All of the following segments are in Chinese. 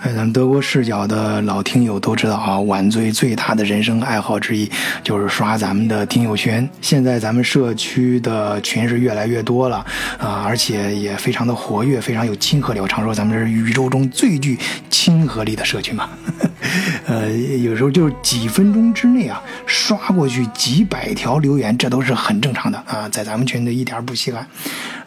哎，咱们德国视角的老听友都知道啊，晚醉最大的人生爱好之一就是刷咱们的听友群。现在咱们社区的群是越来越多了啊，而且也非常的活跃，非常有亲和力。我常说咱们是宇宙中最具亲和力的社区嘛。呃，有时候就是几分钟之内啊，刷过去几百条留言，这都是很正常的啊，在咱们群里一点不稀罕。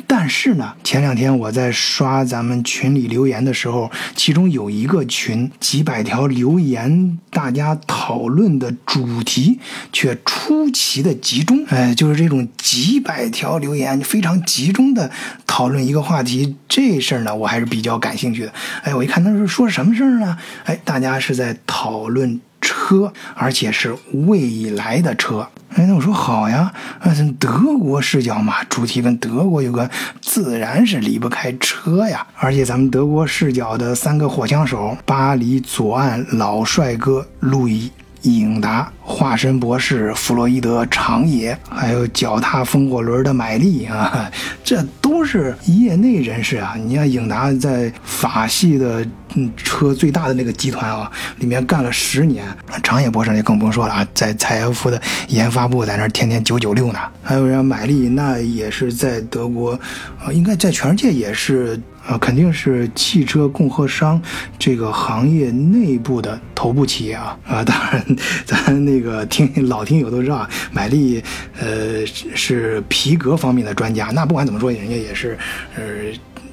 但是呢，前两天我在刷咱们群里留言的时候，其中有一个群几百条留言，大家讨论的主题却出奇的集中。哎，就是这种几百条留言非常集中的讨论一个话题，这事儿呢，我还是比较感兴趣的。哎，我一看他是说什么事儿呢？哎，大家是在在讨论车，而且是未来的车。哎，那我说好呀，啊，德国视角嘛，主题跟德国有关，自然是离不开车呀。而且咱们德国视角的三个火枪手：巴黎左岸老帅哥路易。影达、化身博士弗洛伊德、长野，还有脚踏风火轮的买力啊，这都是业内人士啊。你看影达在法系的嗯车最大的那个集团啊，里面干了十年。长野博士就更不用说了啊，在采埃孚的研发部在那天天九九六呢。还有人买力，那也是在德国，啊，应该在全世界也是。啊，肯定是汽车供货商这个行业内部的头部企业啊啊！当然，咱那个听老听友都知道，买力呃是皮革方面的专家。那不管怎么说，人家也是呃。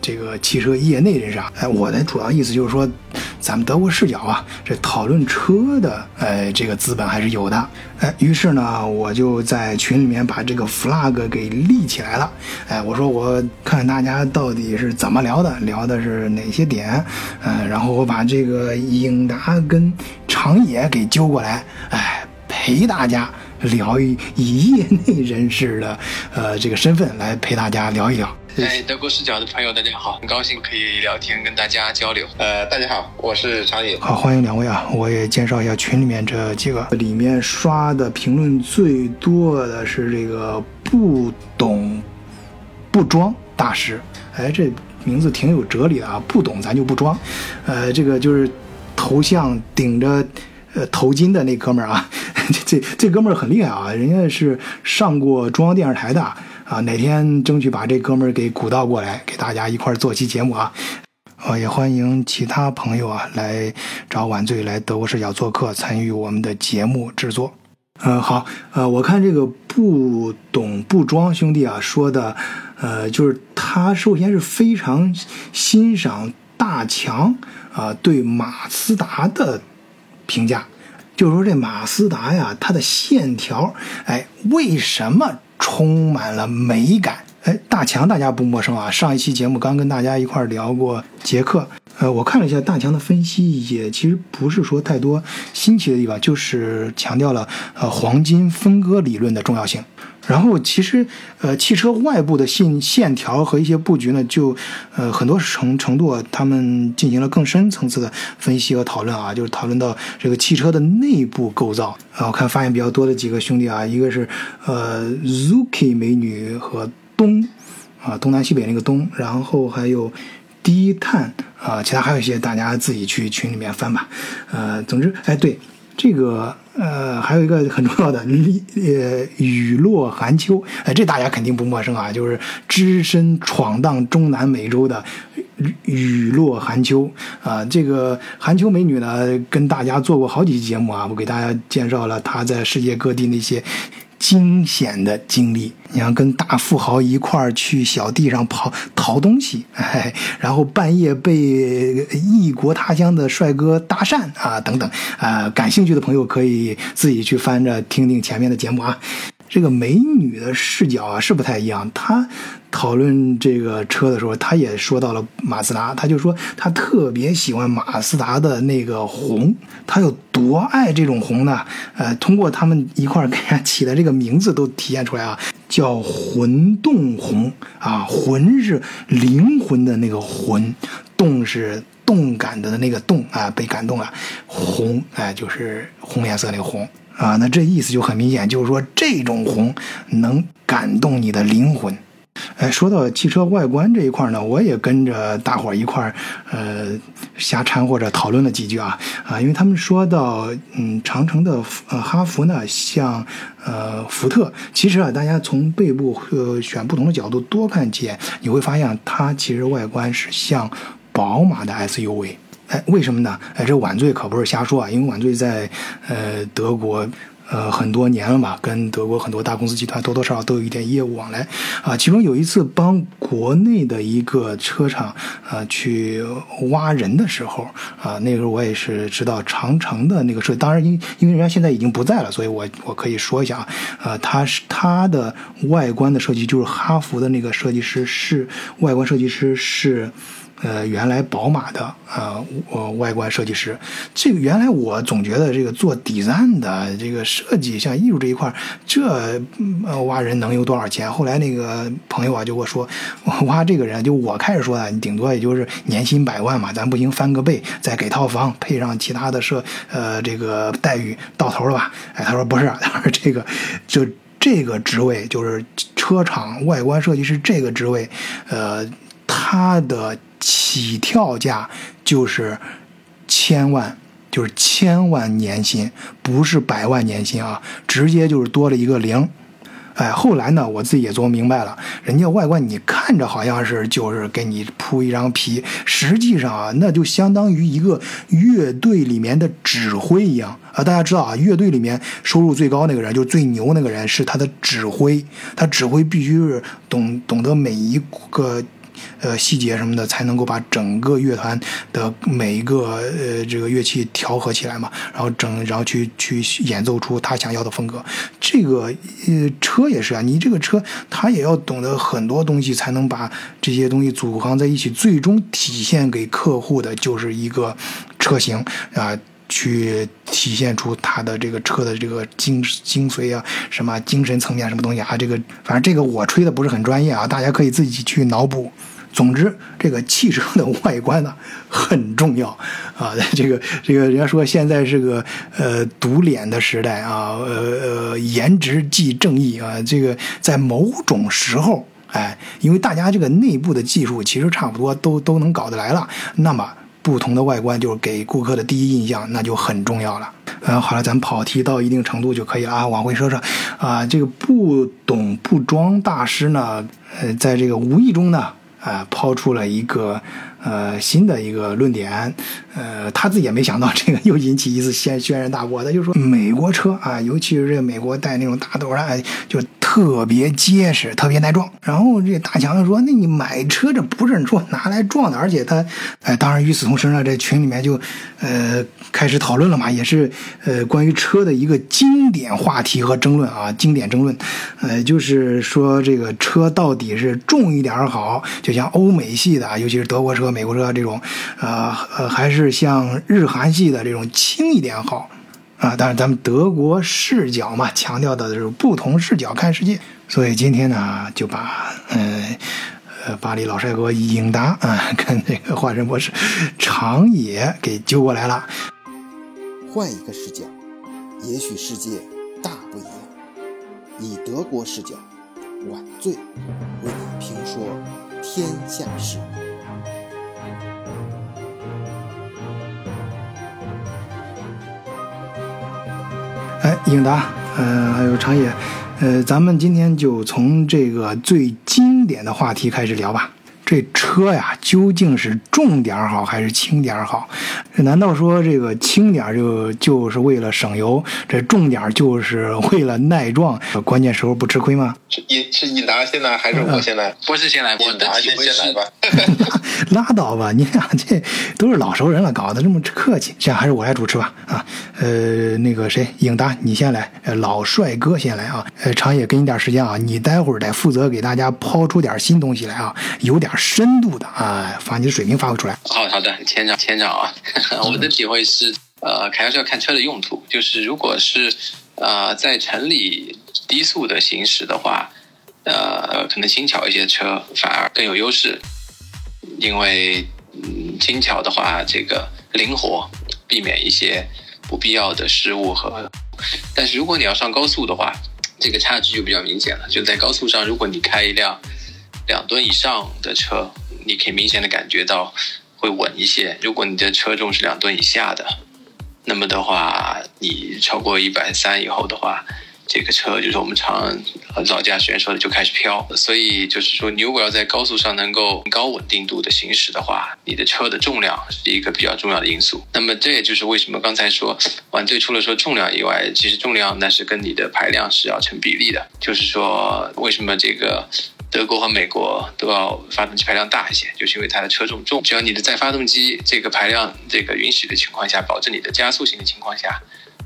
这个汽车业内人士啊，哎，我的主要意思就是说，咱们德国视角啊，这讨论车的，哎，这个资本还是有的，哎，于是呢，我就在群里面把这个 flag 给立起来了，哎，我说我看大家到底是怎么聊的，聊的是哪些点，嗯，然后我把这个英达跟长野给揪过来，哎，陪大家聊以业内人士的，呃，这个身份来陪大家聊一聊。哎，德国视角的朋友，大家好，很高兴可以聊天，跟大家交流。呃，大家好，我是长野。好，欢迎两位啊！我也介绍一下群里面这几个，里面刷的评论最多的是这个不懂不装大师。哎，这名字挺有哲理的啊！不懂咱就不装。呃，这个就是头像顶着呃头巾的那哥们儿啊，这这这哥们儿很厉害啊，人家是上过中央电视台的。啊，哪天争取把这哥们儿给鼓捣过来，给大家一块儿做期节目啊！啊，也欢迎其他朋友啊来找晚醉来德国视角做客，参与我们的节目制作。嗯，好，呃，我看这个不懂不装兄弟啊说的，呃，就是他首先是非常欣赏大强啊对马自达的评价，就是说这马自达呀，它的线条，哎，为什么？充满了美感，哎，大强大家不陌生啊。上一期节目刚跟大家一块聊过杰克，呃，我看了一下大强的分析，也其实不是说太多新奇的地方，就是强调了呃黄金分割理论的重要性。然后其实，呃，汽车外部的线线条和一些布局呢，就，呃，很多程程度啊，他们进行了更深层次的分析和讨论啊，就是讨论到这个汽车的内部构造啊。我看发言比较多的几个兄弟啊，一个是呃 Zuki 美女和东，啊，东南西北那个东，然后还有低碳啊，其他还有一些，大家自己去群里面翻吧。呃，总之，哎，对。这个呃，还有一个很重要的，呃，雨落寒秋，哎，这大家肯定不陌生啊，就是只身闯荡中南美洲的雨落寒秋啊。这个寒秋美女呢，跟大家做过好几期节目啊，我给大家介绍了她在世界各地那些。惊险的经历，你要跟大富豪一块儿去小地上跑淘东西，然后半夜被异国他乡的帅哥搭讪啊，等等，啊，感兴趣的朋友可以自己去翻着听听前面的节目啊。这个美女的视角啊是不太一样，她讨论这个车的时候，他也说到了马自达，他就说他特别喜欢马自达的那个红，他有多爱这种红呢？呃，通过他们一块给人家起的这个名字都体现出来啊，叫魂动红啊，魂是灵魂的那个魂，动是动感的那个动啊，被感动了，红哎就是红颜色那个红。啊，那这意思就很明显，就是说这种红能感动你的灵魂。哎，说到汽车外观这一块呢，我也跟着大伙儿一块儿，呃，瞎掺和着讨论了几句啊啊，因为他们说到，嗯，长城的呃哈弗呢，像呃福特，其实啊，大家从背部呃选不同的角度多看几眼，你会发现它其实外观是像宝马的 SUV。哎，为什么呢？哎，这晚醉可不是瞎说啊，因为晚醉在呃德国。呃，很多年了吧，跟德国很多大公司集团多多少少都有一点业务往来啊。其中有一次帮国内的一个车厂啊去挖人的时候啊，那个时候我也是知道长城的那个设计，当然因因为人家现在已经不在了，所以我我可以说一下啊，呃，他是他的外观的设计就是哈弗的那个设计师是外观设计师是。呃，原来宝马的呃呃外观设计师，这个原来我总觉得这个做 design 的这个设计，像艺术这一块，这呃挖人能有多少钱？后来那个朋友啊就跟我说，挖这个人，就我开始说的，你顶多也就是年薪百万嘛，咱不行翻个倍，再给套房，配上其他的设呃这个待遇，到头了吧？哎，他说不是，他说这个就这个职位就是车厂外观设计师这个职位，呃，他的。起跳价就是千万，就是千万年薪，不是百万年薪啊，直接就是多了一个零。哎，后来呢，我自己也琢磨明白了，人家外观你看着好像是就是给你铺一张皮，实际上啊，那就相当于一个乐队里面的指挥一样啊。大家知道啊，乐队里面收入最高那个人，就最牛那个人是他的指挥，他指挥必须是懂懂得每一个。呃，细节什么的才能够把整个乐团的每一个呃这个乐器调和起来嘛，然后整然后去去演奏出他想要的风格。这个呃车也是啊，你这个车他也要懂得很多东西，才能把这些东西组合在一起，最终体现给客户的就是一个车型啊。去体现出他的这个车的这个精精髓啊，什么精神层面什么东西啊？这个反正这个我吹的不是很专业啊，大家可以自己去脑补。总之，这个汽车的外观呢很重要啊。这个这个人家说现在是个呃堵脸的时代啊，呃呃颜值即正义啊。这个在某种时候，哎，因为大家这个内部的技术其实差不多都都能搞得来了，那么。不同的外观就是给顾客的第一印象，那就很重要了。嗯，好了，咱们跑题到一定程度就可以了啊。往回说说，啊，这个不懂不装大师呢，呃，在这个无意中呢，啊，抛出了一个。呃，新的一个论点，呃，他自己也没想到这个又引起一次轩轩然大波。他就说，美国车啊，尤其是这个美国带那种大斗啊，就特别结实，特别耐撞。然后这大强就说，那你买车这不是说拿来撞的，而且他，哎，当然与此同时呢，这群里面就，呃，开始讨论了嘛，也是呃关于车的一个经典话题和争论啊，经典争论，呃，就是说这个车到底是重一点好，就像欧美系的，尤其是德国车。美国车这种，呃呃，还是像日韩系的这种轻一点好啊。但是咱们德国视角嘛，强调的是不同视角看世界。所以今天呢，就把呃呃巴黎老帅哥英达啊，跟这个化身博士长野给揪过来了。换一个视角，也许世界大不一样。以德国视角，晚醉为你评说天下事。哎，英达，呃，还有长野，呃，咱们今天就从这个最经典的话题开始聊吧。这车呀，究竟是重点好还是轻点好？难道说这个轻点就就是为了省油，这重点就是为了耐撞，关键时候不吃亏吗？是你是尹达先来还是我先来？不是先来，尹达先先来吧。拉倒吧，你俩这都是老熟人了，搞得这么客气。这样还是我来主持吧。啊，呃，那个谁，尹达你先来，呃老帅哥先来啊。呃，长野给你点时间啊，你待会儿得负责给大家抛出点新东西来啊，有点。深度的啊，把你的水平发挥出来。好好的，千长千长啊，我的体会是，呃，开车要看车的用途，就是如果是呃在城里低速的行驶的话，呃，可能轻巧一些车反而更有优势，因为嗯轻巧的话，这个灵活，避免一些不必要的失误和。但是如果你要上高速的话，这个差距就比较明显了。就在高速上，如果你开一辆。两吨以上的车，你可以明显的感觉到会稳一些。如果你的车重是两吨以下的，那么的话，你超过一百三以后的话。这个车就是我们常很早驾驶员说的，就开始飘。所以就是说，你如果要在高速上能够高稳定度的行驶的话，你的车的重量是一个比较重要的因素。那么这也就是为什么刚才说晚醉除了说重量以外，其实重量那是跟你的排量是要成比例的。就是说，为什么这个德国和美国都要发动机排量大一些，就是因为它的车重重。只要你的在发动机这个排量这个允许的情况下，保证你的加速性的情况下。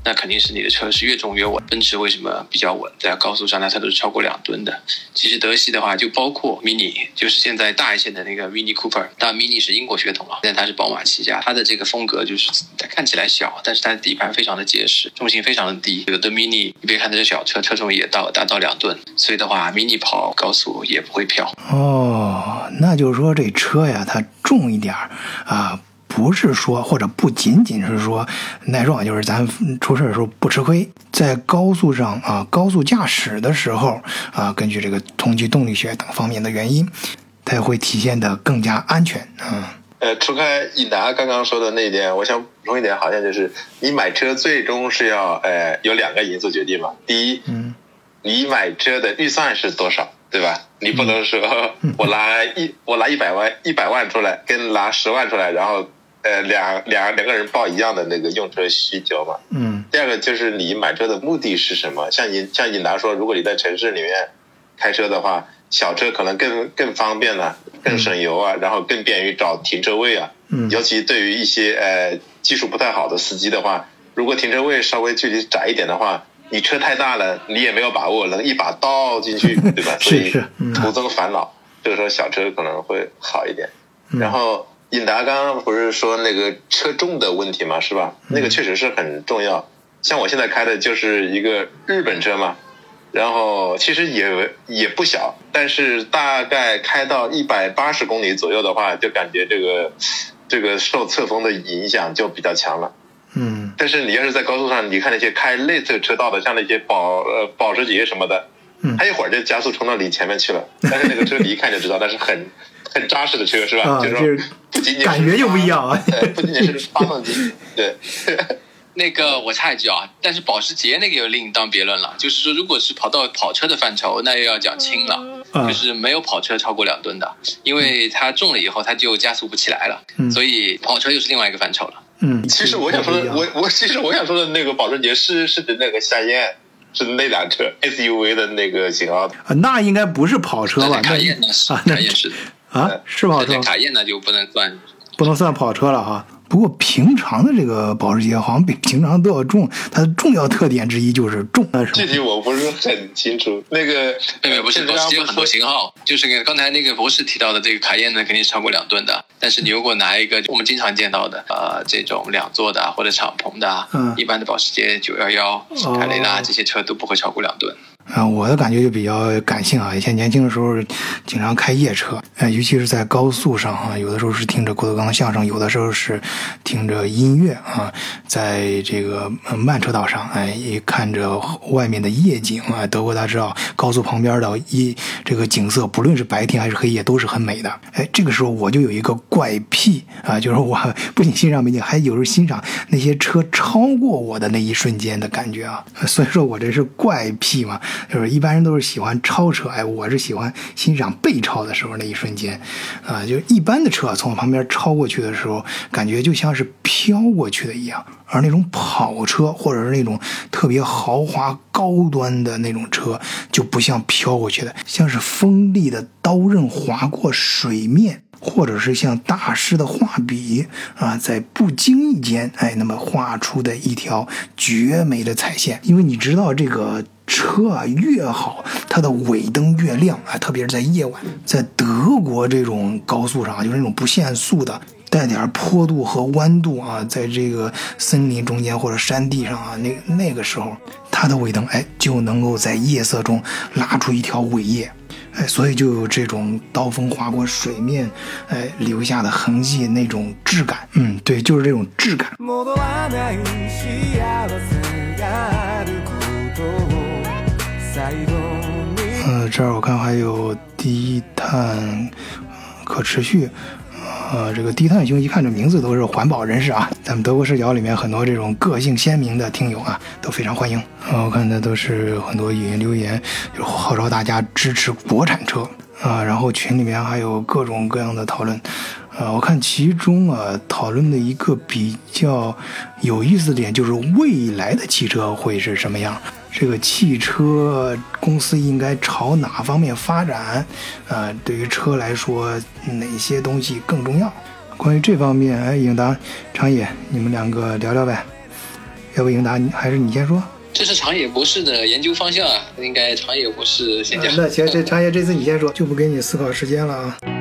那肯定是你的车是越重越稳。奔驰为什么比较稳？在高速上呢，它都是超过两吨的。其实德系的话，就包括 Mini，就是现在大一些的那个 Mini Cooper。当然，Mini 是英国血统啊，但它是宝马旗下。它的这个风格就是它看起来小，但是它的底盘非常的结实，重心非常的低。有的 Mini，你别看它是小车，车重也到达到两吨，所以的话，Mini 跑高速也不会飘。哦，那就是说这车呀，它重一点儿啊。不是说，或者不仅仅是说耐撞，就是咱出事的时候不吃亏。在高速上啊，高速驾驶的时候啊，根据这个同级动力学等方面的原因，它也会体现的更加安全啊。呃，除开尹达刚刚说的那一点，我想补充一点，好像就是你买车最终是要呃有两个因素决定嘛。第一，嗯，你买车的预算是多少，对吧？你不能说我拿一我拿一百万一百万出来，跟拿十万出来，然后。呃，两两两个人报一样的那个用车需求嘛。嗯。第二个就是你买车的目的是什么？像你像你来说，如果你在城市里面开车的话，小车可能更更方便了，更省油啊，然后更便于找停车位啊。嗯。尤其对于一些呃技术不太好的司机的话，如果停车位稍微距离窄一点的话，你车太大了，你也没有把握能一把倒进去，对吧？所以徒增烦恼。这个时候小车可能会好一点。然后。尹达刚刚不是说那个车重的问题嘛，是吧？那个确实是很重要。像我现在开的就是一个日本车嘛，然后其实也也不小，但是大概开到一百八十公里左右的话，就感觉这个这个受侧风的影响就比较强了。嗯。但是你要是在高速上，你看那些开内侧车道的，像那些保呃保时捷什么的，嗯，他一会儿就加速冲到你前面去了。但是那个车你一看就知道，那是很。很扎实的车是吧？就是不仅仅感觉就不一样啊，不仅仅是发动机。对，那个我插一句啊，但是保时捷那个又另当别论了。就是说，如果是跑到跑车的范畴，那又要讲轻了，就是没有跑车超过两吨的，因为它重了以后它就加速不起来了。所以跑车又是另外一个范畴了。嗯，其实我想说的，我我其实我想说的那个保时捷是是指那个夏宴，是那辆车 SUV 的那个型号。那应该不是跑车吧？卡宴那是，卡宴是。啊，是跑车。卡宴那就不能算，不能算跑车了哈。不过平常的这个保时捷好像比平常都要重，它的重要特点之一就是重。具体我不是很清楚。那个，那个不是保时捷有很多型号，就是刚才那个博士提到的这个卡宴呢，肯定是超过两吨的。但是你如果拿一个我们经常见到的，呃，这种两座的或者敞篷的，嗯，一般的保时捷九幺幺、凯雷拉这些车都不会超过两吨。啊，我的感觉就比较感性啊。以前年轻的时候，经常开夜车，哎，尤其是在高速上啊，有的时候是听着郭德纲相声，有的时候是听着音乐啊，在这个慢车道上，哎，一看着外面的夜景啊，德国大家知道，高速旁边的一这个景色，不论是白天还是黑夜，都是很美的。哎，这个时候我就有一个怪癖啊，就是我不仅欣赏美景，还有时候欣赏那些车超过我的那一瞬间的感觉啊。所以说我这是怪癖嘛。就是一般人都是喜欢超车，哎，我是喜欢欣赏被超的时候那一瞬间，啊，就一般的车从我旁边超过去的时候，感觉就像是飘过去的一样，而那种跑车或者是那种特别豪华高端的那种车，就不像飘过去的，像是锋利的刀刃划过水面。或者是像大师的画笔啊，在不经意间，哎，那么画出的一条绝美的彩线。因为你知道，这个车啊越好，它的尾灯越亮啊，特别是在夜晚，在德国这种高速上，就是那种不限速的，带点坡度和弯度啊，在这个森林中间或者山地上啊，那那个时候，它的尾灯哎就能够在夜色中拉出一条尾叶。哎，所以就有这种刀锋划过水面，哎，留下的痕迹那种质感。嗯，对，就是这种质感。呃，这儿我看还有低碳可持续。呃，这个低碳兄一看这名字都是环保人士啊，咱们德国视角里面很多这种个性鲜明的听友啊，都非常欢迎。啊，我看的都是很多语音留言，就号召大家支持国产车啊。然后群里面还有各种各样的讨论，啊，我看其中啊讨论的一个比较有意思的点就是未来的汽车会是什么样。这个汽车公司应该朝哪方面发展？呃，对于车来说，哪些东西更重要？关于这方面，哎，应达、长野，你们两个聊聊呗。要不，应达，还是你先说？这是长野博士的研究方向啊，应该长野博士先讲。那行，这长野 这次你先说，就不给你思考时间了啊。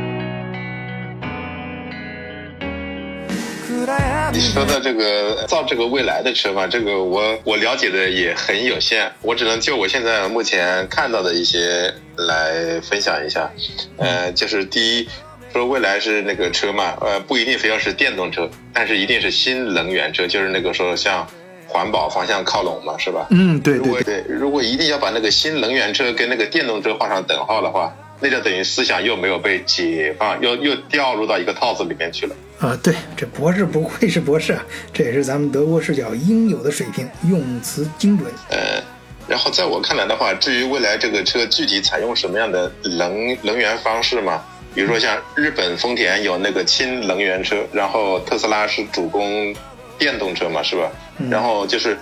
你说的这个造这个未来的车嘛，这个我我了解的也很有限，我只能就我现在目前看到的一些来分享一下。呃，就是第一，说未来是那个车嘛，呃，不一定非要是电动车，但是一定是新能源车，就是那个说向环保方向靠拢嘛，是吧？嗯，对如果对。对，如果一定要把那个新能源车跟那个电动车画上等号的话，那就等于思想又没有被解放，又又掉入到一个套子里面去了。啊，对，这博士不愧是博士啊，这也是咱们德国视角应有的水平，用词精准。呃，然后在我看来的话，至于未来这个车具体采用什么样的能能源方式嘛，比如说像日本丰田有那个氢能源车，然后特斯拉是主攻电动车嘛，是吧？然后就是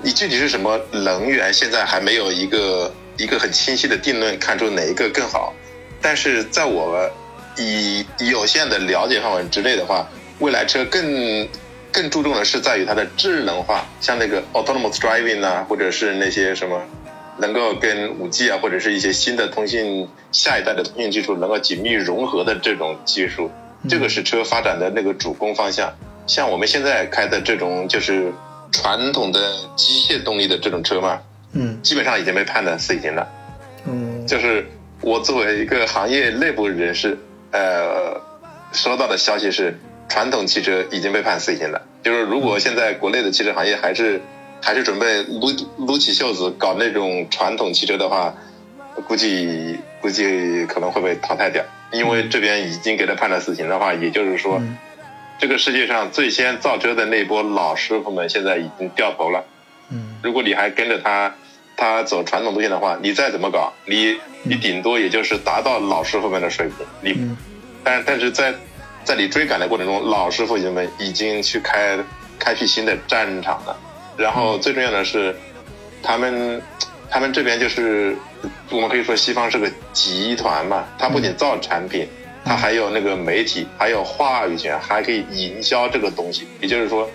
你具体是什么能源，现在还没有一个一个很清晰的定论，看出哪一个更好。但是在我以有限的了解范围之内的话，未来车更更注重的是在于它的智能化，像那个 autonomous driving 啊，或者是那些什么能够跟五 G 啊，或者是一些新的通信下一代的通信技术能够紧密融合的这种技术，这个是车发展的那个主攻方向。像我们现在开的这种就是传统的机械动力的这种车嘛，嗯基本上已经被判的死刑了。嗯就是我作为一个行业内部人士，呃，收到的消息是，传统汽车已经被判死刑了。就是如果现在国内的汽车行业还是还是准备撸撸起袖子搞那种传统汽车的话，估计估计可能会被淘汰掉，因为这边已经给他判了死刑的话，也就是说，嗯这个世界上最先造车的那波老师傅们现在已经掉头了。嗯如果你还跟着他，他走传统路线的话，你再怎么搞，你你顶多也就是达到老师傅们的水平。你，嗯但但是在在你追赶的过程中，老师傅们已经去开开辟新的战场了。然后最重要的是，他们他们这边就是我们可以说西方是个集团嘛，它不仅造产品，它还有那个媒体，还有话语权，还可以营销这个东西。也就是说，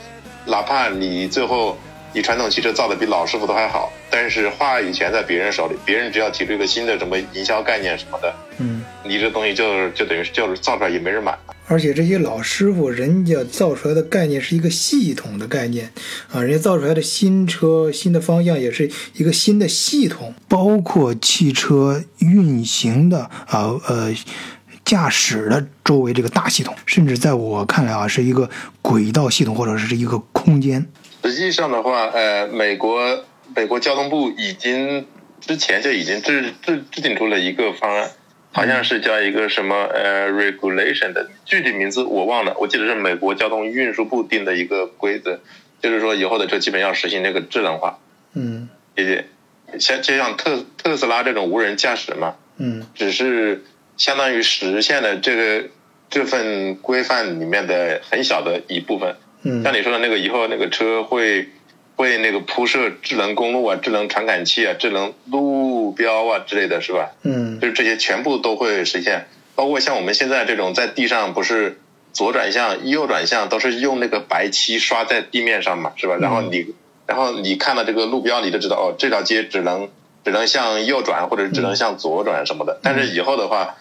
哪怕你最后你传统汽车造的比老师傅都还好，但是话语权在别人手里，别人只要提出一个新的什么营销概念什么的，嗯，你这东西就就等于就是造出来也没人买。而且这些老师傅，人家造出来的概念是一个系统的概念啊，人家造出来的新车、新的方向也是一个新的系统，包括汽车运行的啊呃驾驶的周围这个大系统，甚至在我看来啊，是一个轨道系统或者是一个空间。实际上的话，呃，美国美国交通部已经之前就已经制制制定出了一个方案，好像是叫一个什么呃 regulation 的，具体名字我忘了，我记得是美国交通运输部定的一个规则，就是说以后的车基本要实行这个智能化，嗯也也像就像特特斯拉这种无人驾驶嘛，嗯。只是相当于实现了这个这份规范里面的很小的一部分。嗯像你说的那个，以后那个车会会那个铺设智能公路啊、智能传感器啊、智能路标啊之类的是吧？嗯就是这些全部都会实现，包括像我们现在这种在地上不是左转向、右转向都是用那个白漆刷在地面上嘛，是吧？然后你然后你看到这个路标，你就知道哦，这条街只能只能向右转或者只能向左转什么的。但是以后的话，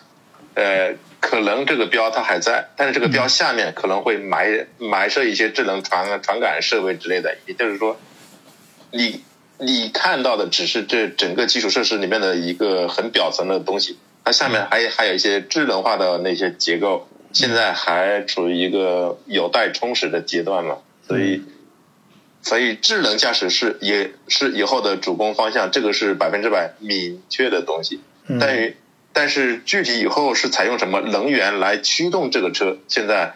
呃，可能这个标它还在，但是这个标下面可能会埋埋设一些智能传传感设备之类的，也就是说，你你看到的只是这整个基础设施里面的一个很表层的东西，它下面还还有一些智能化的那些结构，现在还处于一个有待充实的阶段嘛，所以。所以智能驾驶是也是以后的主攻方向，这个是百分之百明确的东西。但于但是具体以后是采用什么能源来驱动这个车，现在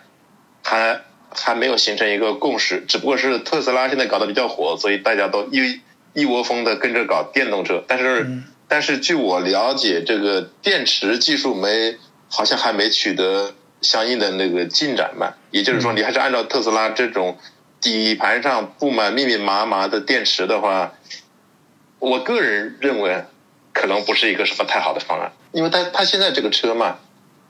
还还没有形成一个共识。只不过是特斯拉现在搞得比较火，所以大家都一一窝蜂的跟着搞电动车。但是但是据我了解，这个电池技术没好像还没取得相应的那个进展嘛。也就是说，你还是按照特斯拉这种底盘上布满密密麻麻的电池的话，我个人认为可能不是一个什么太好的方案，因为它它现在这个车嘛，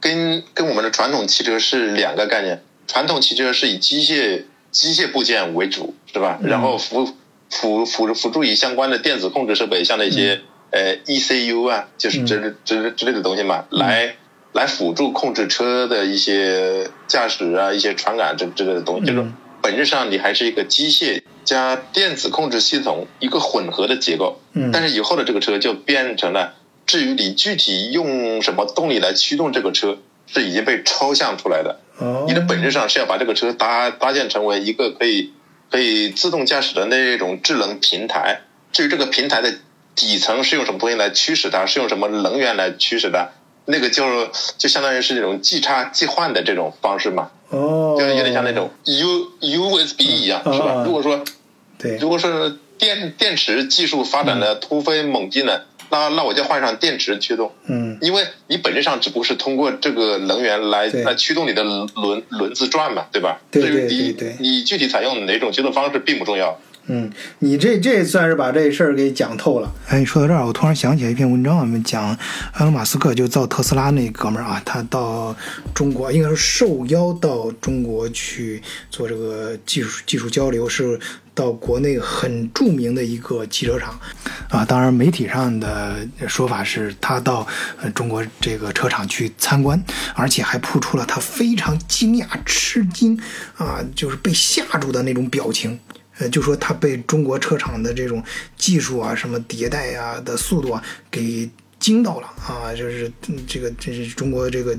跟跟我们的传统汽车是两个概念。传统汽车是以机械机械部件为主，是吧？然后辅辅辅辅助以相关的电子控制设备，像那些呃 ECU 啊，就是之之之类的东西嘛，来。来辅助控制车的一些驾驶啊，一些传感这之类的东西，就是本质上你还是一个机械加电子控制系统一个混合的结构。嗯。但是以后的这个车就变成了，至于你具体用什么动力来驱动这个车，是已经被抽象出来的。哦。你的本质上是要把这个车搭搭建成为一个可以可以自动驾驶的那种智能平台。至于这个平台的底层是用什么东西来驱使它，是用什么能源来驱使它？那个就就相当于是那种即插即换的这种方式嘛，哦，就是有点像那种 U USB 一样，是吧？如果说，对，如果说电电池技术发展的突飞猛进呢，那那我就换上电池驱动，嗯，因为你本质上只不过是通过这个能源来来驱动你的轮轮子转嘛，对吧？对对对对，你具体采用哪种驱动方式并不重要。嗯，你这这算是把这事儿给讲透了。哎，你说到这儿，我突然想起来一篇文章，我们讲埃隆·马斯克就造特斯拉那哥们儿啊，他到中国，应该说受邀到中国去做这个技术技术交流，是到国内很著名的一个汽车厂啊。当然，媒体上的说法是他到中国这个车厂去参观，而且还铺出了他非常惊讶、吃惊啊，就是被吓住的那种表情。就说他被中国车厂的这种技术啊、什么迭代啊的速度啊给惊到了啊，就是这个这是中国这个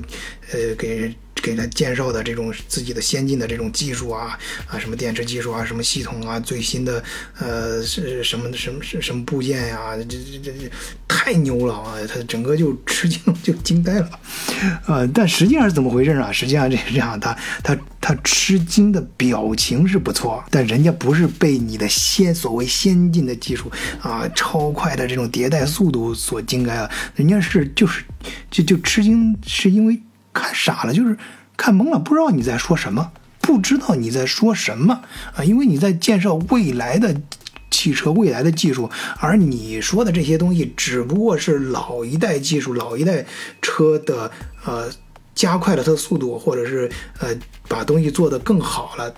呃给。给他介绍的这种自己的先进的这种技术啊啊，什么电池技术啊，什么系统啊，最新的呃是什么什么什什么部件呀，这这这这太牛了啊！他整个就 吃惊，就惊呆了啊！但实际上是怎么回事啊？实际上这是这样，他他他吃惊的表情是不错，但人家不是被你的先所谓先进的技术啊，超快的这种迭代速度所惊呆了，人家是就是就就吃惊，是因为。看傻了，就是看懵了，不知道你在说什么，不知道你在说什么啊！因为你在介绍未来的汽车、未来的技术，而你说的这些东西只不过是老一代技术、老一代车的呃加快了它的速度，或者是呃把东西做得更好了，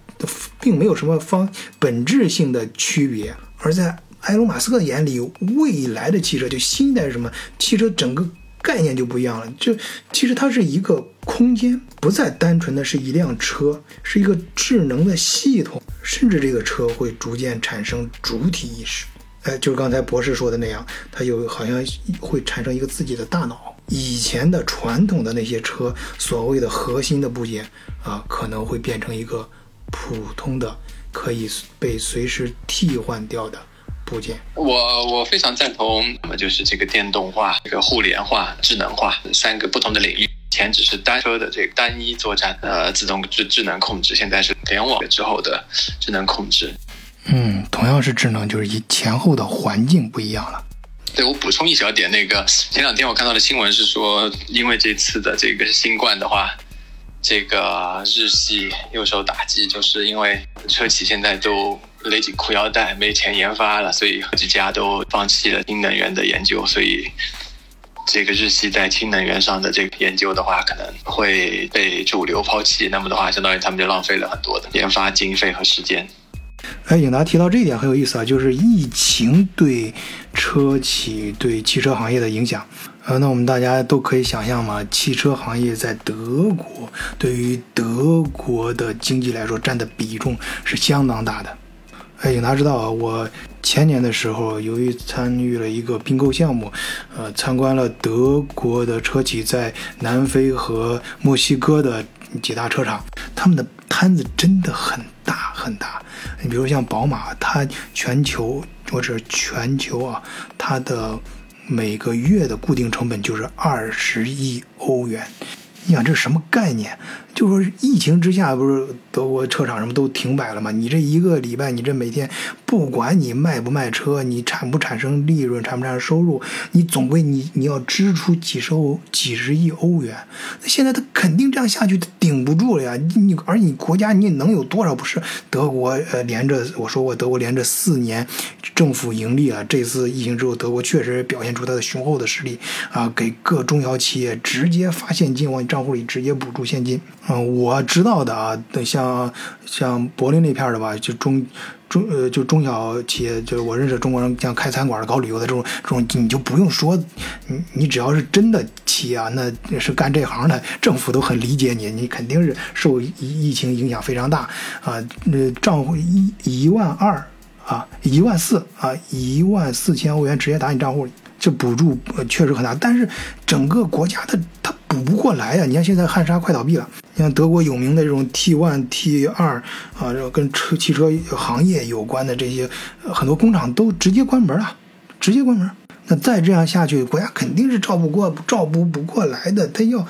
并没有什么方本质性的区别。而在埃隆·马斯克眼里，未来的汽车就新一代是什么汽车整个。概念就不一样了，就其实它是一个空间，不再单纯的是一辆车，是一个智能的系统，甚至这个车会逐渐产生主体意识。哎，就是刚才博士说的那样，它有好像会产生一个自己的大脑。以前的传统的那些车，所谓的核心的部件啊，可能会变成一个普通的，可以被随时替换掉的。部件，我我非常赞同，那么就是这个电动化、这个互联化、智能化三个不同的领域。以前只是单车的这个单一作战，呃，自动智智能控制，现在是联网之后的智能控制。嗯，同样是智能，就是以前后的环境不一样了。对我补充一小点，那个前两天我看到的新闻是说，因为这次的这个新冠的话，这个日系又受打击，就是因为车企现在都。勒紧裤腰带，没钱研发了，所以好几家都放弃了新能源的研究。所以，这个日系在氢能源上的这个研究的话，可能会被主流抛弃。那么的话，相当于他们就浪费了很多的研发经费和时间。哎，颖达提到这一点很有意思啊，就是疫情对车企、对汽车行业的影响。呃，那我们大家都可以想象嘛，汽车行业在德国，对于德国的经济来说，占的比重是相当大的。哎，颖达知道啊，我前年的时候由于参与了一个并购项目，呃，参观了德国的车企在南非和墨西哥的几大车厂，他们的摊子真的很大很大。你比如像宝马，它全球或者全球啊，它的每个月的固定成本就是二十亿欧元。你想这是什么概念？就说疫情之下，不是德国车厂什么都停摆了嘛？你这一个礼拜，你这每天不管你卖不卖车，你产不产生利润，产不产生收入，你总归你你要支出几十欧几十亿欧元。那现在他肯定这样下去，他顶不住了呀！你而你国家你能有多少？不是德国呃连着我说过，德国连着四年政府盈利啊。这次疫情之后，德国确实表现出它的雄厚的实力啊，给各中小企业直接发现金往你账户里直接补助现金。嗯，我知道的啊，像啊像柏林那片的吧，就中中呃，就中小企业，就是我认识中国人，像开餐馆的、搞旅游的这种这种，你就不用说，你你只要是真的企业啊，那是干这行的，政府都很理解你，你肯定是受疫情影响非常大啊。那账户一一万二啊，一万四啊，一万四千欧元直接打你账户里，这补助呃确实很大，但是整个国家的它。补不过来呀！你看现在汉莎快倒闭了，像德国有名的这种 T one、T 二啊，跟车汽车行业有关的这些很多工厂都直接关门了，直接关门。那再这样下去，国家肯定是照不过、照不不过来的。他要，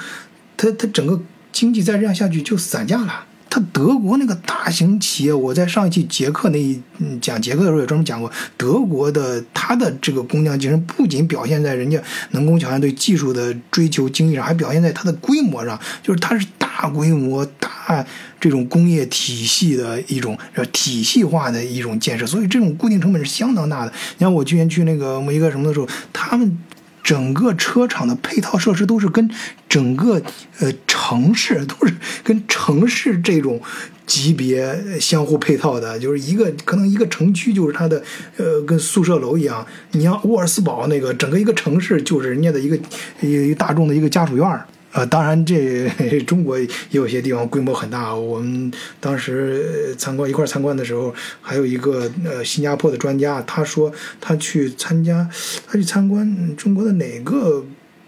他他整个经济再这样下去就散架了。德国那个大型企业，我在上一期捷克那一讲捷克的时候也专门讲过，德国的他的这个工匠精神不仅表现在人家能工巧匠对技术的追求精益上，还表现在它的规模上，就是它是大规模、大这种工业体系的一种体系化的一种建设，所以这种固定成本是相当大的。你看我去年去那个某一个什么的时候，他们。整个车厂的配套设施都是跟整个呃城市都是跟城市这种级别相互配套的，就是一个可能一个城区就是它的呃跟宿舍楼一样。你像沃尔斯堡那个整个一个城市就是人家的一个一个大众的一个家属院。呃，当然，这 中国也有些地方规模很大。我们当时参观一块参观的时候，还有一个呃新加坡的专家，他说他去参加，他去参观中国的哪个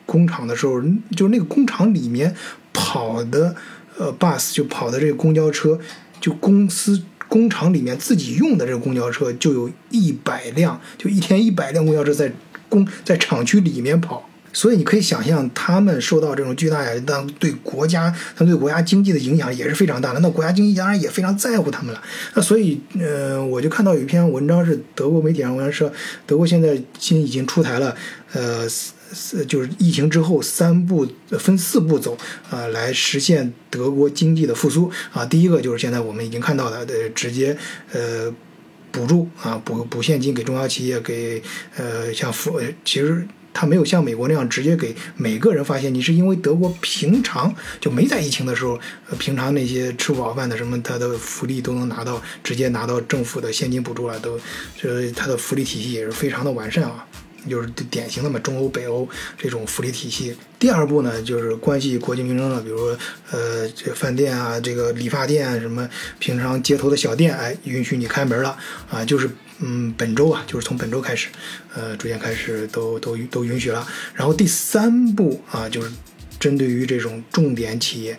工厂的时候，就那个工厂里面跑的呃 bus 就跑的这个公交车，就公司工厂里面自己用的这个公交车就有一百辆，就一天一百辆公交车在工在厂区里面跑。所以你可以想象，他们受到这种巨大压力，当对国家、他们对国家经济的影响也是非常大的。那国家经济当然也非常在乎他们了。那所以，呃，我就看到有一篇文章是德国媒体上文章说，德国现在现已经出台了，呃，就是疫情之后三步分四步走啊，来实现德国经济的复苏啊。第一个就是现在我们已经看到的，呃，直接呃补助啊，补补现金给中小企业，给呃像富，其实。他没有像美国那样直接给每个人发现你，是因为德国平常就没在疫情的时候，平常那些吃不饱饭的什么，他的福利都能拿到，直接拿到政府的现金补助了，都，就是他的福利体系也是非常的完善啊，就是典型的嘛，中欧、北欧这种福利体系。第二步呢，就是关系国计民生了，比如说，呃，这饭店啊，这个理发店什么，平常街头的小店，哎，允许你开门了啊，就是。嗯，本周啊，就是从本周开始，呃，逐渐开始都都都允许了。然后第三步啊，就是针对于这种重点企业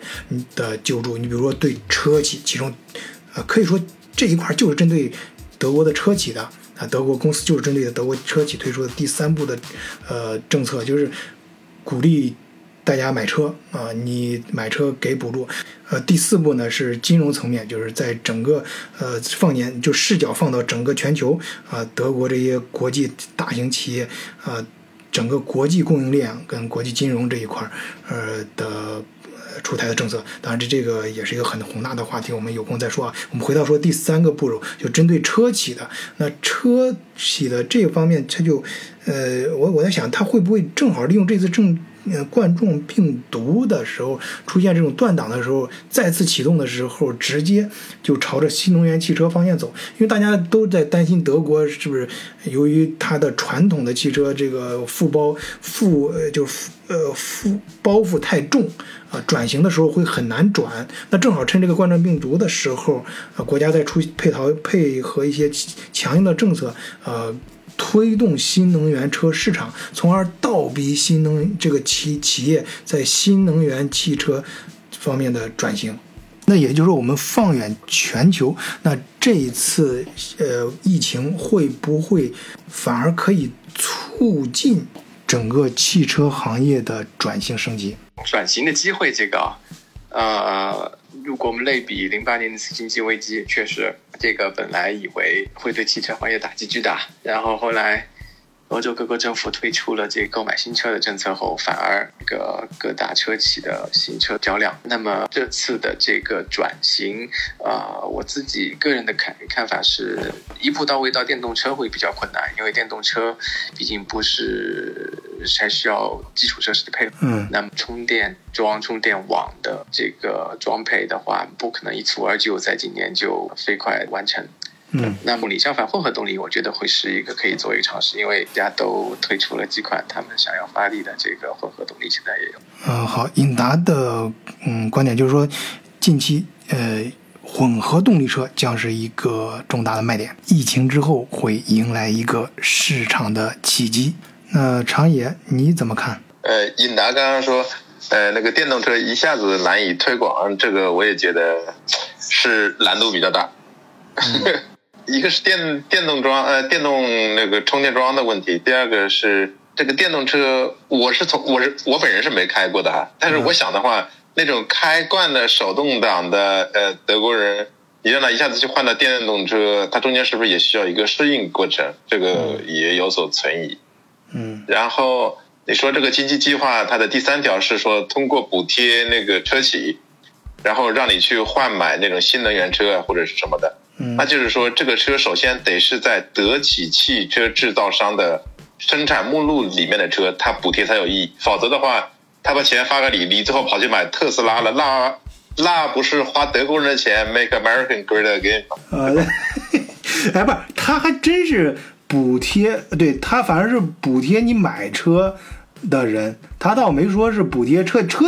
的救助，你比如说对车企，其中，呃，可以说这一块就是针对德国的车企的啊，德国公司就是针对德国车企推出的第三步的呃政策，就是鼓励。大家买车啊，你买车给补助。呃，第四步呢是金融层面，就是在整个呃放眼就视角放到整个全球啊，德国这些国际大型企业啊，整个国际供应链跟国际金融这一块儿呃的出台的政策。当然，这这个也是一个很宏大的话题，我们有空再说啊。我们回到说第三个步骤，就针对车企的。那车企的这方面，它就呃，我我在想，它会不会正好利用这次政呃，冠状病毒的时候出现这种断档的时候，再次启动的时候，直接就朝着新能源汽车方向走。因为大家都在担心德国是不是由于它的传统的汽车这个负包负呃就呃负包袱太重啊，转型的时候会很难转。那正好趁这个冠状病毒的时候，啊，国家在出配套配合一些强硬的政策，呃。推动新能源车市场，从而倒逼新能这个企企业在新能源汽车方面的转型。那也就是说，我们放眼全球，那这一次呃疫情会不会反而可以促进整个汽车行业的转型升级？转型的机会，这个，呃，如果我们类比零八年的次经济危机，确实这个本来以为会对汽车行业打击巨大，然后后来。欧洲各国政府推出了这购买新车的政策后，反而这个各大车企的新车销量。那么这次的这个转型，呃，我自己个人的看看法是一步到位到电动车会比较困难，因为电动车毕竟不是还需要基础设施的配合。嗯。那么充电桩、充电网的这个装配的话，不可能一蹴而就，在今年就飞快完成。嗯，那么你相反，混合动力我觉得会是一个可以做一个尝试，因为大家都推出了几款他们想要发力的这个混合动力，现在也有。嗯，好，英达的嗯观点就是说，近期呃混合动力车将是一个重大的卖点，疫情之后会迎来一个市场的契机。那长野你怎么看？呃，英达刚刚说，呃那个电动车一下子难以推广，这个我也觉得是难度比较大。一个是电电动桩呃电动那个充电桩的问题，第二个是这个电动车，我是从我是我本人是没开过的哈，但是我想的话，那种开惯了手动挡的呃德国人，你让他一下子去换到电动车，他中间是不是也需要一个适应过程？这个也有所存疑。嗯，然后你说这个经济计划，它的第三条是说通过补贴那个车企，然后让你去换买那种新能源车啊或者是什么的。那就是说，这个车首先得是在德企汽车制造商的生产目录里面的车，它补贴才有意义。否则的话，他把钱发给你，你最后跑去买特斯拉了，那那不是花德国人的钱 make American great again 吗？呃，哎，不是，他还真是补贴，对他反正是补贴你买车的人，他倒没说是补贴车车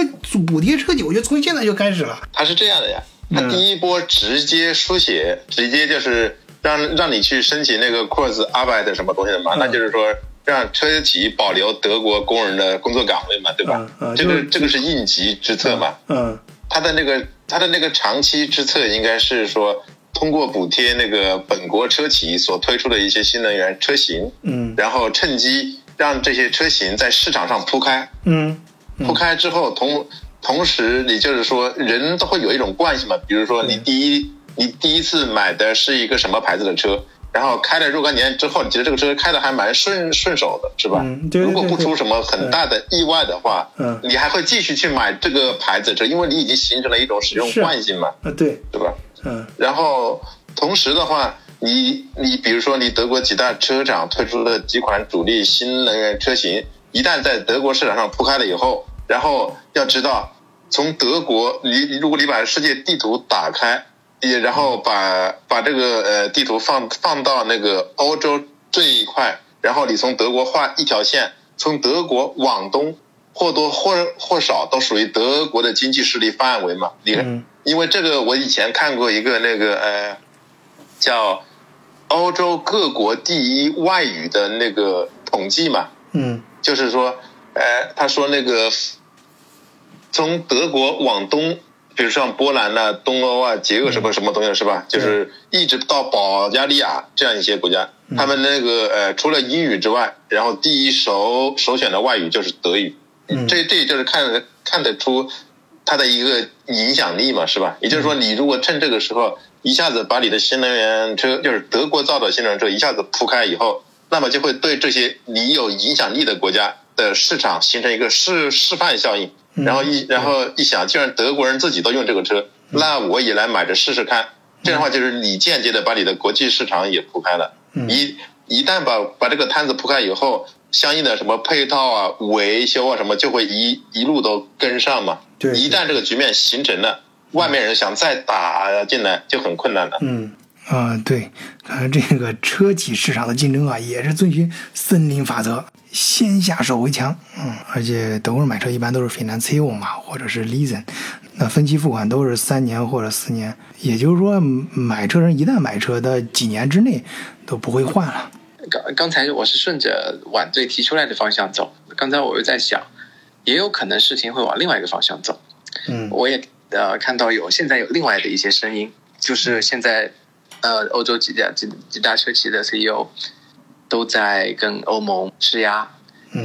补贴车企，我觉得从现在就开始了。他是这样的呀。他第一波直接书写，直接就是让让你去申请那个 Cross Arbeit 什么东西的嘛，那就是说让车企保留德国工人的工作岗位嘛，对吧？这个这个是应急之策嘛。嗯。他的那个他的那个长期之策应该是说，通过补贴那个本国车企所推出的一些新能源车型，嗯，然后趁机让这些车型在市场上铺开，嗯，铺开之后同。同时，你就是说，人都会有一种惯性嘛。比如说，你第一，你第一次买的是一个什么牌子的车，然后开了若干年之后，你觉得这个车开的还蛮顺顺手的，是吧？嗯，对。如果不出什么很大的意外的话，嗯，你还会继续去买这个牌子车，因为你已经形成了一种使用惯性嘛。啊，对，对吧？嗯。然后，同时的话，你你比如说，你德国几大车厂推出的几款主力新能源车型，一旦在德国市场上铺开了以后。然后要知道，从德国，你如果你把世界地图打开，也然后把把这个呃地图放放到那个欧洲这一块，然后你从德国画一条线，从德国往东，或多或或少都属于德国的经济势力范围嘛。你看，因为这个我以前看过一个那个呃，叫欧洲各国第一外语的那个统计嘛。嗯，就是说，呃，他说那个。从德国往东，比如像波兰呐、东欧啊、捷克什么什么东西是吧？就是一直到保加利亚这样一些国家，他们那个呃，除了英语之外，然后第一首首选的外语就是德语。这这就是看看得出它的一个影响力嘛，是吧？也就是说，你如果趁这个时候一下子把你的新能源车，就是德国造的新能源车一下子铺开以后，那么就会对这些你有影响力的国家的市场形成一个示示范效应。然后一然后一想，既然德国人自己都用这个车，那我也来买着试试看。这样的话，就是你间接的把你的国际市场也铺开了。一一旦把把这个摊子铺开以后，相应的什么配套啊、维修啊什么，就会一一路都跟上嘛。对。一旦这个局面形成了，外面人想再打进来就很困难了。嗯啊，对，看这个车企市场的竞争啊，也是遵循森林法则。先下手为强，嗯，而且德国人买车一般都是 financial 嘛，或者是 leasing，那分期付款都是三年或者四年，也就是说，买车人一旦买车的几年之内都不会换了。刚刚才我是顺着晚醉提出来的方向走，刚才我又在想，也有可能事情会往另外一个方向走。嗯，我也呃看到有现在有另外的一些声音，就是现在呃欧洲几家几几大车企的 CEO。都在跟欧盟施压，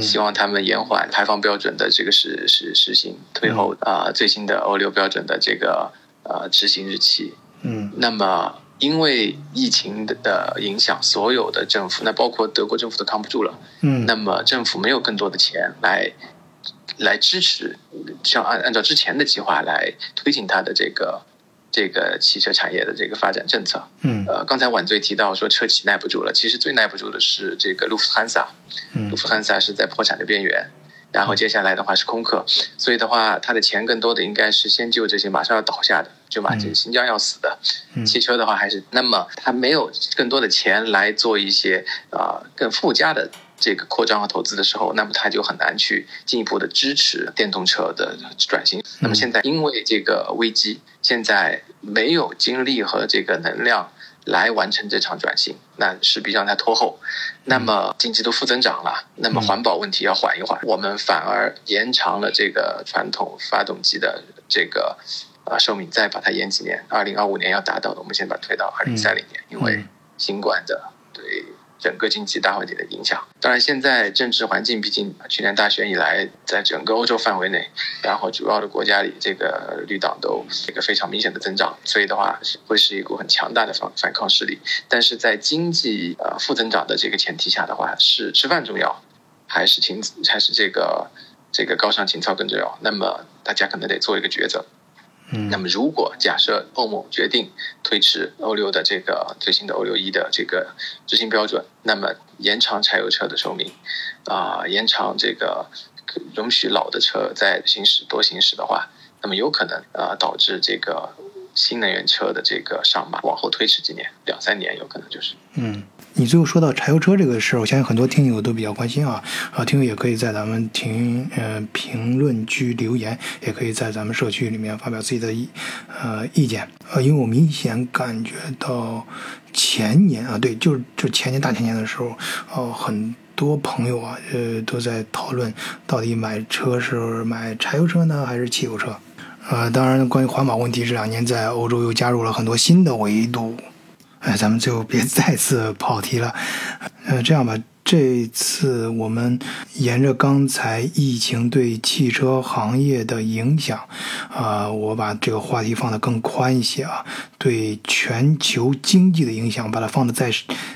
希望他们延缓排放标准的这个实实实行，推后啊最新的欧六标准的这个呃执行日期。嗯，那么因为疫情的影响，所有的政府，那包括德国政府都扛不住了。嗯，那么政府没有更多的钱来来支持，像按按照之前的计划来推进它的这个。这个汽车产业的这个发展政策，嗯，呃，刚才晚醉提到说车企耐不住了，其实最耐不住的是这个路夫汉萨，嗯，路夫汉萨是在破产的边缘，然后接下来的话是空客，所以的话，他的钱更多的应该是先救这些马上要倒下的，就马上新疆要死的汽车的话，还是那么他没有更多的钱来做一些啊更附加的。这个扩张和投资的时候，那么它就很难去进一步的支持电动车的转型。那么现在因为这个危机，现在没有精力和这个能量来完成这场转型，那势必让它拖后。那么经济都负增长了，那么环保问题要缓一缓，我们反而延长了这个传统发动机的这个啊寿命，再把它延几年，二零二五年要达到的，我们先把它推到二零三零年，因为新冠的对。整个经济大环境的影响，当然现在政治环境，毕竟去年大选以来，在整个欧洲范围内，然后主要的国家里，这个绿党都一个非常明显的增长，所以的话会是一股很强大的反反抗势力。但是在经济呃负增长的这个前提下的话，是吃饭重要，还是情还是这个这个高尚情操更重要？那么大家可能得做一个抉择。那么如果假设欧盟决定推迟欧六的这个最新的欧六一的这个执行标准，那么延长柴油车的寿命，啊，延长这个容许老的车在行驶多行驶的话，那么有可能啊导致这个新能源车的这个上马往后推迟几年，两三年有可能就是。嗯。你最后说到柴油车这个事儿，我相信很多听友都比较关心啊，啊，听友也可以在咱们评呃评论区留言，也可以在咱们社区里面发表自己的意呃意见，呃，因为我明显感觉到前年啊，对，就是就前年大前年的时候，哦，很多朋友啊，呃，都在讨论到底买车是买柴油车呢，还是汽油车？呃，当然，关于环保问题，这两年在欧洲又加入了很多新的维度。哎，咱们就别 再次跑题了。呃，这样吧，这次我们沿着刚才疫情对汽车行业的影响，啊，我把这个话题放得更宽一些啊，对全球经济的影响，把它放得再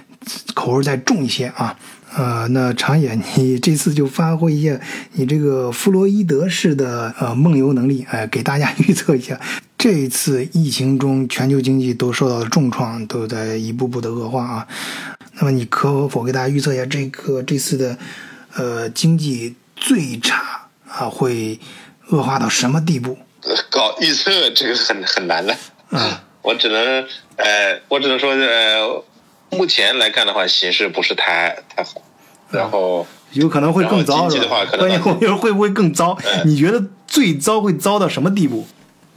口味再重一些啊。呃，那长野，你这次就发挥一下你这个弗洛伊德式的呃梦游能力，哎，给大家预测一下。这一次疫情中，全球经济都受到了重创，都在一步步的恶化啊。那么，你可否给大家预测一下这个这次的，呃，经济最差啊会恶化到什么地步？搞预测这个很很难的。嗯，我只能，呃，我只能说，呃，目前来看的话，形势不是太太好。然后有可能会更糟，是吧？关键后面会不会更糟？你觉得最糟会糟到什么地步？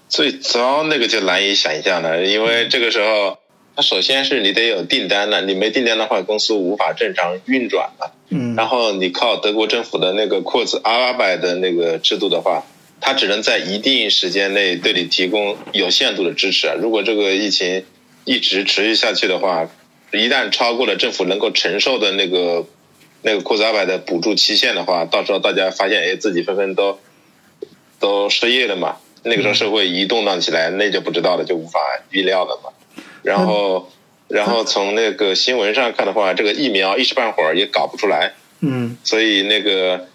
最糟那个就难以想象了，因为这个时候，它首先是你得有订单了，你没订单的话，公司无法正常运转了。嗯。然后你靠德国政府的那个库兹阿拉拜的那个制度的话，它只能在一定时间内对你提供有限度的支持。如果这个疫情一直持续下去的话，一旦超过了政府能够承受的那个那个库兹阿百的补助期限的话，到时候大家发现，哎，自己纷纷都都失业了嘛。那个时候社会一动荡起来，那就不知道了，就无法预料了嘛。然后，然后从那个新闻上看的话，这个疫苗一时半会儿也搞不出来。嗯。所以那个，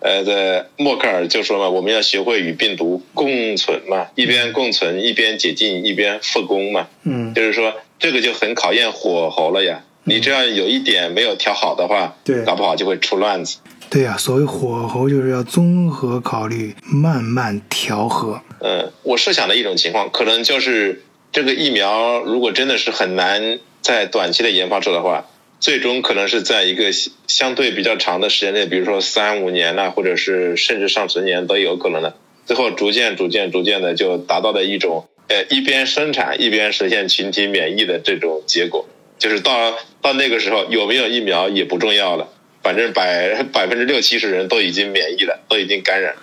呃，的默克尔就说嘛，我们要学会与病毒共存嘛，一边共存，一边解禁，一边复工嘛。嗯。就是说，这个就很考验火候了呀。你这样有一点没有调好的话，对，搞不好就会出乱子。对呀，所谓火候就是要综合考虑，慢慢调和。嗯，我设想的一种情况，可能就是这个疫苗如果真的是很难在短期的研发出的话，最终可能是在一个相对比较长的时间内，比如说三五年呐，或者是甚至上十年都有可能的。最后逐渐、逐渐、逐渐的就达到了一种，呃，一边生产一边实现群体免疫的这种结果。就是到到那个时候有没有疫苗也不重要了。反正百 百分之六七十人都已经免疫了，都已经感染。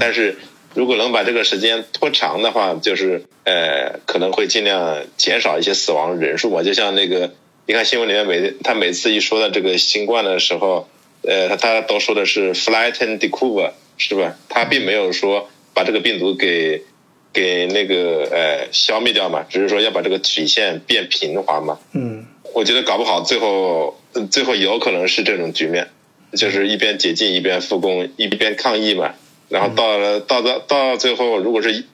但是如果能把这个时间拖长的话，就是呃可能会尽量减少一些死亡人数嘛。就像那个，你看新闻里面每他每次一说到这个新冠的时候，呃，他他都说的是 flatten the curve，是吧？他并没有说把这个病毒给给那个呃消灭掉嘛，只是说要把这个曲线变平滑嘛。嗯，我觉得搞不好最后最后有可能是这种局面，就是一边解禁一边复工，一边抗疫嘛。然后到了到到到最后，如果是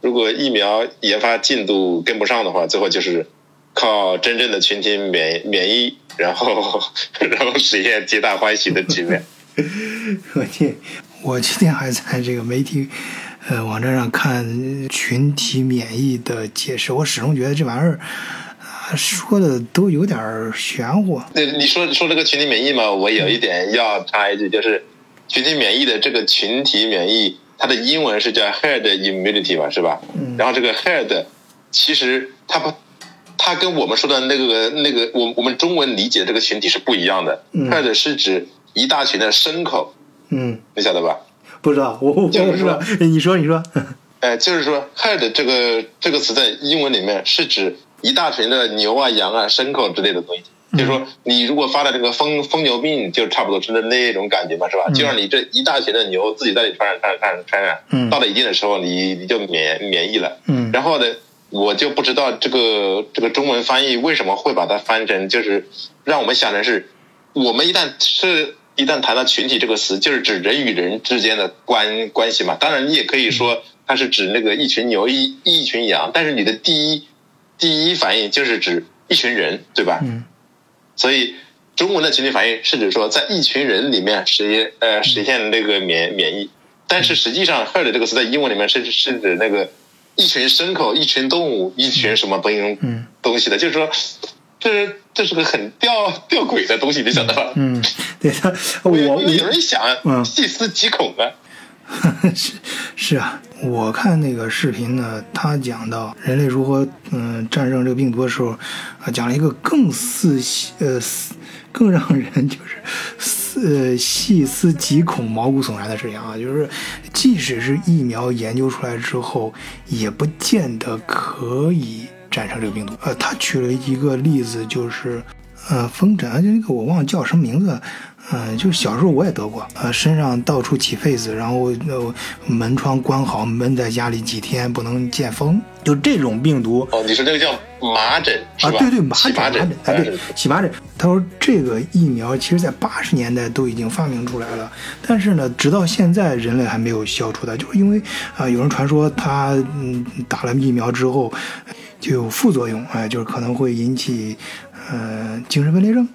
如果疫苗研发进度跟不上的话，最后就是靠真正的群体免免疫，然后 然后实现皆大欢喜的局面。我今我今天还在这个媒体呃网站上看群体免疫的解释，我始终觉得这玩意儿啊说的都有点玄乎。那，你说说这个群体免疫嘛，我有一点要插一句，就是群体免疫的这个群体免疫，它的英文是叫 herd immunity 吧，是吧？嗯然后这个 herd 其实它不，它跟我们说的那个那个我我们中文理解的这个群体是不一样的。嗯 herd 是指一大群的牲口，嗯，你晓得吧？不知道，我我就是不知道，你说你说，呃，就是说 herd 这个这个词在英文里面是指一大群的牛啊、羊啊、牲口之类的东西。就是说，你如果发了这个疯疯牛病，就差不多是那那种感觉嘛，是吧？就让你这一大群的牛自己在里传染、传染、传染、传染，嗯到了一定的时候，你你就免免疫了。嗯然后呢，我就不知道这个这个中文翻译为什么会把它翻成，就是让我们想的是，我们一旦是一旦谈到群体这个词，就是指人与人之间的关关系嘛。当然，你也可以说它是指那个一群牛一一群羊，但是你的第一第一反应就是指一群人，对吧？嗯所以中文的群体反应是指说在一群人里面实现呃实现那个免免疫，但是实际上 herd 这个词在英文里面是是指那个一群牲口、一群动物、一群什么东西嗯东西的，就是说这这是个很吊吊诡的东西，你想到吧？嗯，对他，我因为我有人想嗯细思极恐啊。是是啊，我看那个视频呢，他讲到人类如何嗯、战胜这个病毒的时候，啊，讲了一个更似呃似更让人就是思呃细思极恐、毛骨悚然的事情啊，就是即使是疫苗研究出来之后，也不见得可以战胜这个病毒。呃，他举了一个例子，就是呃风疹，就那个我忘了叫什么名字。嗯，就是小时候我也得过，呃，身上到处起痱子，然后呃门窗关好，闷在家里几天不能见风，就这种病毒哦，你说这个叫麻疹是啊，对对，麻疹，麻疹，哎，对，起麻疹。他说这个疫苗其实在八十年代都已经发明出来了，但是呢，直到现在人类还没有消除它，就是因为啊、有人传说他嗯打了疫苗之后就有副作用，哎，就是可能会引起呃精神分裂症。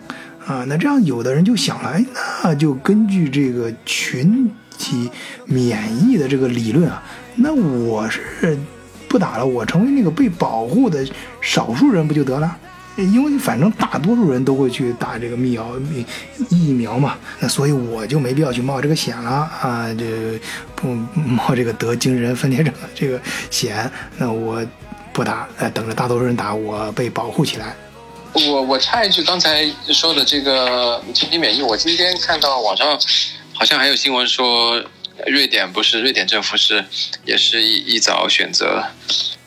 啊，那这样有的人就想了，哎，那就根据这个群体免疫的这个理论啊，那我是不打了，我成为那个被保护的少数人不就得了？因为反正大多数人都会去打这个疫苗疫苗嘛，那所以我就没必要去冒这个险了啊，这不冒这个得精神分裂症的这个险，那我不打，呃，等着大多数人打，我被保护起来。我我插一句，刚才说的这个群体免疫，我今天看到网上好像还有新闻说，瑞典不是瑞典政府是也是一一早选择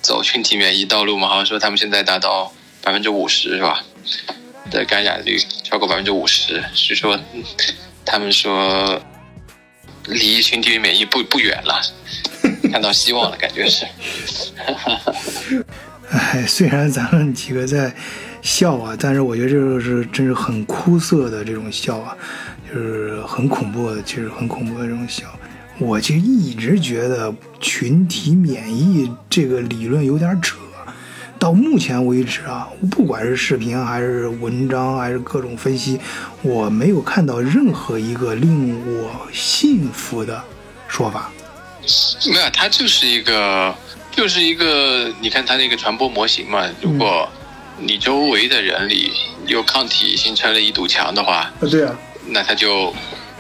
走群体免疫道路嘛？好像说他们现在达到百分之五十是吧？的感染率超过百分之五十，是说他们说离群体免疫不不远了，看到希望了，感觉是。哎，虽然咱们几个在笑啊，但是我觉得这个是真是很枯涩的这种笑啊，就是很恐怖的，其实很恐怖的这种笑。我其实一直觉得群体免疫这个理论有点扯，到目前为止啊，不管是视频还是文章还是各种分析，我没有看到任何一个令我信服的说法。没有，它就是一个，就是一个，你看它那个传播模型嘛。如果你周围的人里有抗体形成了一堵墙的话，啊，对啊，那他就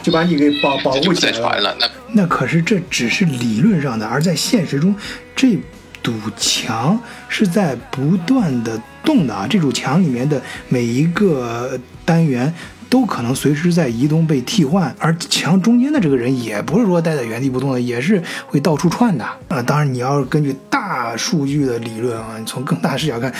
就把你给保保护起来再传了。那那可是这只是理论上的，而在现实中，这堵墙是在不断的动的啊！这堵墙里面的每一个单元都可能随时在移动被替换，而墙中间的这个人也不是说待在原地不动的，也是会到处窜的。呃，当然你要是根据大数据的理论啊，你从更大视角看。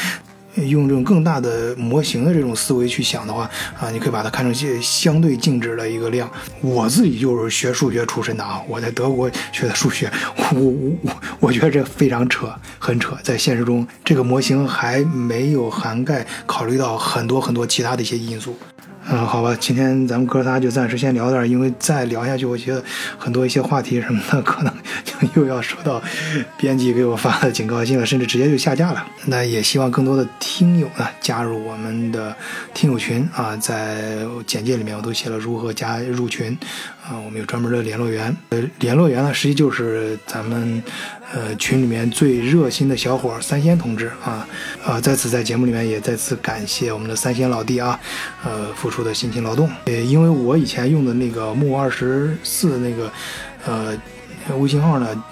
用这种更大的模型的这种思维去想的话，啊，你可以把它看成些相对静止的一个量。我自己就是学数学出身的啊，我在德国学的数学，我我我我觉得这非常扯，很扯。在现实中，这个模型还没有涵盖考虑到很多很多其他的一些因素。嗯，好吧，今天咱们哥仨就暂时先聊点，因为再聊下去，我觉得很多一些话题什么的，可能就 又要收到编辑给我发的警告信了，甚至直接就下架了。那也希望更多的听友呢加入我们的听友群啊，在简介里面我都写了如何加入群啊，我们有专门的联络员，呃，联络员呢实际就是咱们呃群里面最热心的小伙三仙同志啊啊，在此在节目里面也再次感谢我们的三仙老弟啊，呃，付出。的辛勤劳动，呃，因为我以前用的那个木二十四那个，呃，微信号呢，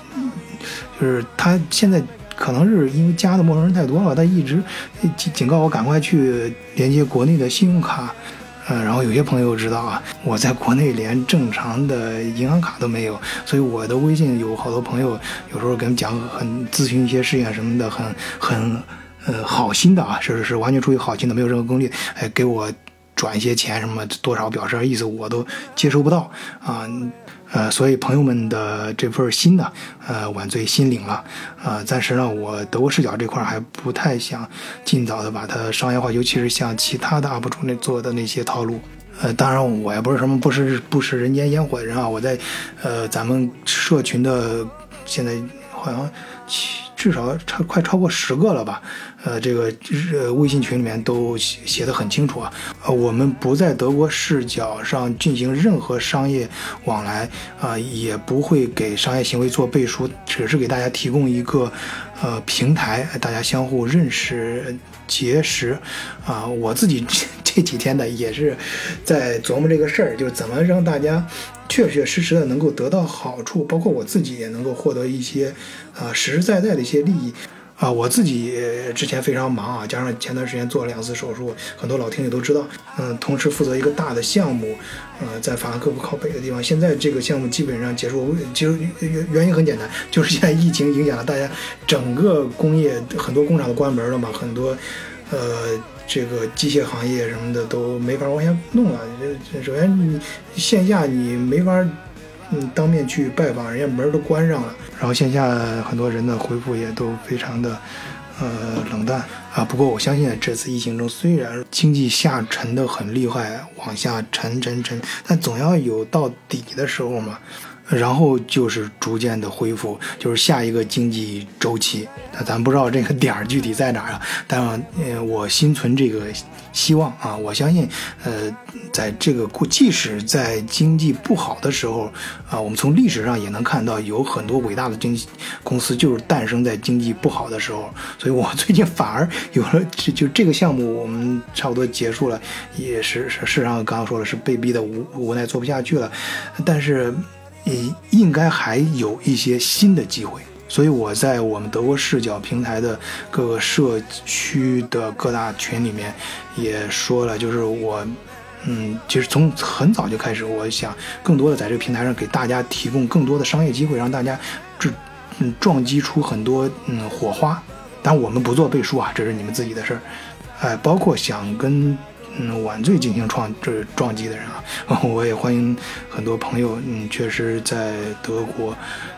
就是他现在可能是因为加的陌生人太多了，他一直警警告我赶快去连接国内的信用卡，呃，然后有些朋友知道啊，我在国内连正常的银行卡都没有，所以我的微信有好多朋友有时候跟讲很咨询一些事情什么的，很很呃好心的啊，是是是完全出于好心的，没有任何功利，哎，给我。转一些钱什么多少表示意思我都接收不到啊，呃，所以朋友们的这份心呢，呃，晚醉心领了，呃，暂时呢，我德国视角这块还不太想尽早的把它商业化，尤其是像其他的 UP 主那做的那些套路，呃，当然我也不是什么不食不食人间烟火的人啊，我在呃咱们社群的现在好像至少超快超过十个了吧。呃，这个呃微信群里面都写写的很清楚啊，呃，我们不在德国视角上进行任何商业往来啊，也不会给商业行为做背书，只是给大家提供一个呃平台，大家相互认识结识啊。我自己 这几天呢也是在琢磨这个事儿，就是怎么让大家确确实实的能够得到好处，包括我自己也能够获得一些啊实实在在的一些利益。啊，我自己之前非常忙啊，加上前段时间做了两次手术，很多老听友都知道。嗯，同时负责一个大的项目，呃，在法兰克福靠北的地方。现在这个项目基本上结束，就原原因很简单，就是现在疫情影响了大家整个工业，很多工厂都关门了嘛，很多呃这个机械行业什么的都没法往下弄了。首先你线下你没法。嗯，当面去拜访，人家门都关上了。然后线下很多人的回复也都非常的，呃，冷淡啊。不过我相信这次疫情中，虽然经济下沉的很厉害，往下沉沉沉，但总要有到底的时候嘛。然后就是逐渐的恢复，就是下一个经济周期。那咱不知道这个点儿具体在哪儿啊？但呃，我心存这个希望啊，我相信，呃，在这个即使在经济不好的时候啊，我们从历史上也能看到有很多伟大的经济公司就是诞生在经济不好的时候。所以我 最近反而有了，就就这个项目我们差不多结束了，也是事实上刚刚说了是被逼的无无奈做不下去了，但是。应应该还有一些新的机会，所以我在我们德国视角平台的各个社区的各大群里面也说了，就是我，嗯，其实从很早就开始，我想更多的在这个平台上给大家提供更多的商业机会，让大家这嗯撞击出很多嗯火花。但我们不做背书啊，这是你们自己的事儿，哎，包括想跟。嗯，晚醉进行创这撞击的人啊，我也欢迎很多朋友。嗯，确实在德国，